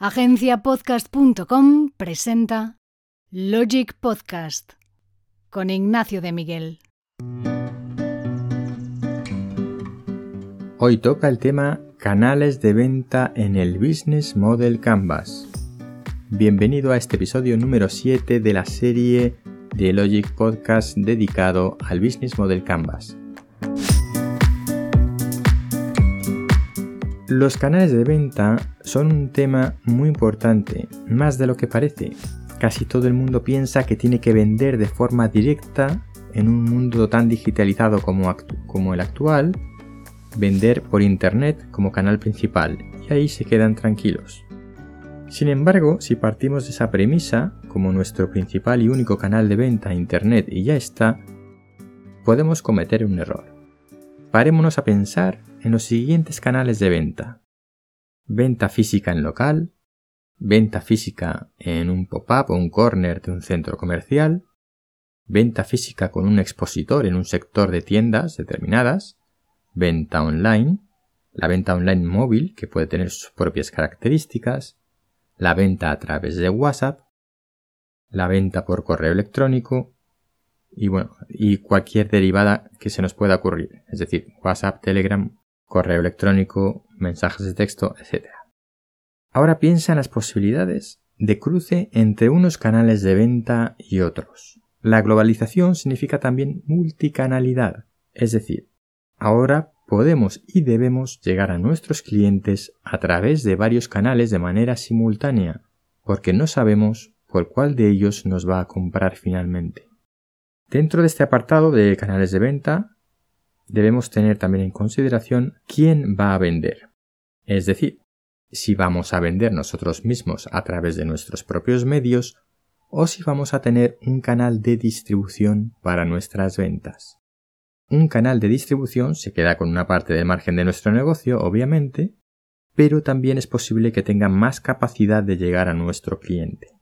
Agenciapodcast.com presenta Logic Podcast con Ignacio de Miguel. Hoy toca el tema canales de venta en el Business Model Canvas. Bienvenido a este episodio número 7 de la serie de Logic Podcast dedicado al Business Model Canvas. Los canales de venta son un tema muy importante, más de lo que parece. Casi todo el mundo piensa que tiene que vender de forma directa en un mundo tan digitalizado como, el actual, vender por Internet como canal principal y ahí se quedan tranquilos. Sin embargo, si partimos de esa premisa como nuestro principal y único canal de venta Internet y ya está, podemos cometer un error. Parémonos a pensar en los siguientes canales de venta. Venta física en local, venta física en un pop-up o un corner de un centro comercial, venta física con un expositor en un sector de tiendas determinadas, venta online, la venta online móvil que puede tener sus propias características, la venta a través de WhatsApp, la venta por correo electrónico y bueno, y cualquier derivada que se nos pueda ocurrir, es decir, WhatsApp, Telegram correo electrónico, mensajes de texto, etc. Ahora piensa en las posibilidades de cruce entre unos canales de venta y otros. La globalización significa también multicanalidad, es decir, ahora podemos y debemos llegar a nuestros clientes a través de varios canales de manera simultánea, porque no sabemos por cuál de ellos nos va a comprar finalmente. Dentro de este apartado de canales de venta debemos tener también en consideración quién va a vender. Es decir, si vamos a vender nosotros mismos a través de nuestros propios medios o si vamos a tener un canal de distribución para nuestras ventas. Un canal de distribución se queda con una parte del margen de nuestro negocio, obviamente, pero también es posible que tenga más capacidad de llegar a nuestro cliente.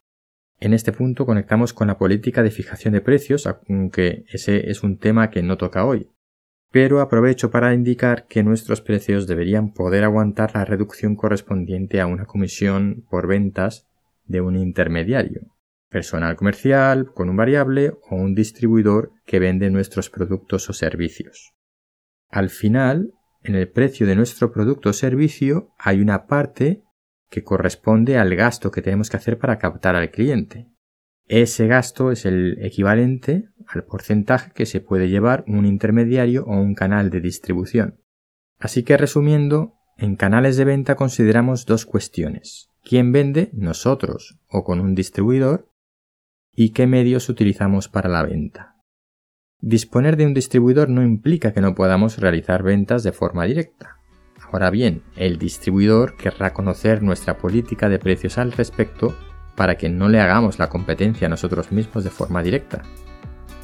En este punto conectamos con la política de fijación de precios, aunque ese es un tema que no toca hoy pero aprovecho para indicar que nuestros precios deberían poder aguantar la reducción correspondiente a una comisión por ventas de un intermediario, personal comercial con un variable o un distribuidor que vende nuestros productos o servicios. Al final, en el precio de nuestro producto o servicio hay una parte que corresponde al gasto que tenemos que hacer para captar al cliente. Ese gasto es el equivalente al porcentaje que se puede llevar un intermediario o un canal de distribución. Así que resumiendo, en canales de venta consideramos dos cuestiones. ¿Quién vende? Nosotros o con un distribuidor. ¿Y qué medios utilizamos para la venta? Disponer de un distribuidor no implica que no podamos realizar ventas de forma directa. Ahora bien, el distribuidor querrá conocer nuestra política de precios al respecto para que no le hagamos la competencia a nosotros mismos de forma directa.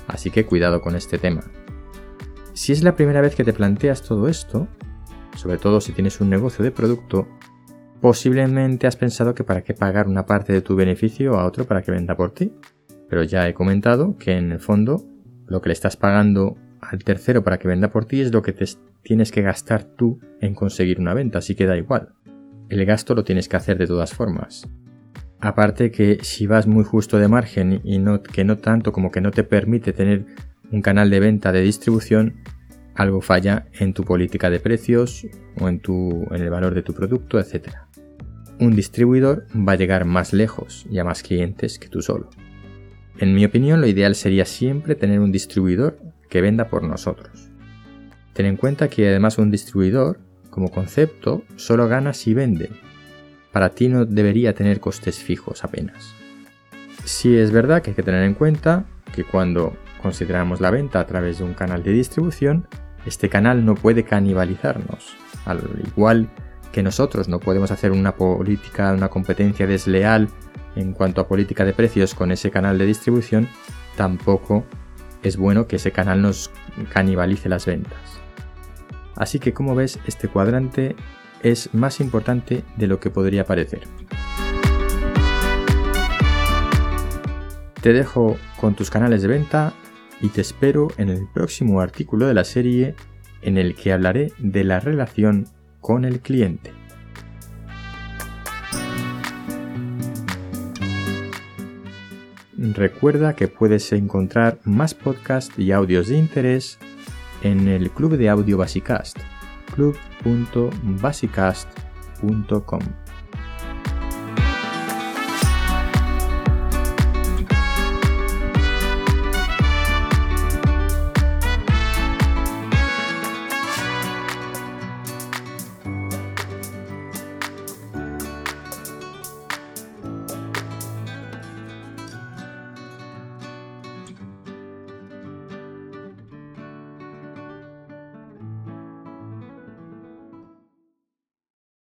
Así que cuidado con este tema. Si es la primera vez que te planteas todo esto, sobre todo si tienes un negocio de producto, posiblemente has pensado que para qué pagar una parte de tu beneficio a otro para que venda por ti. Pero ya he comentado que en el fondo lo que le estás pagando al tercero para que venda por ti es lo que te tienes que gastar tú en conseguir una venta, así que da igual. El gasto lo tienes que hacer de todas formas. Aparte que si vas muy justo de margen y no, que no tanto como que no te permite tener un canal de venta de distribución, algo falla en tu política de precios o en, tu, en el valor de tu producto, etc. Un distribuidor va a llegar más lejos y a más clientes que tú solo. En mi opinión, lo ideal sería siempre tener un distribuidor que venda por nosotros. Ten en cuenta que además un distribuidor, como concepto, solo gana si vende, para ti no debería tener costes fijos apenas. Sí es verdad que hay que tener en cuenta que cuando consideramos la venta a través de un canal de distribución, este canal no puede canibalizarnos, al igual que nosotros no podemos hacer una política, una competencia desleal en cuanto a política de precios con ese canal de distribución, tampoco es bueno que ese canal nos canibalice las ventas. Así que como ves, este cuadrante es más importante de lo que podría parecer. Te dejo con tus canales de venta y te espero en el próximo artículo de la serie en el que hablaré de la relación con el cliente. Recuerda que puedes encontrar más podcasts y audios de interés en el club de audio Basicast, club.basicast.com.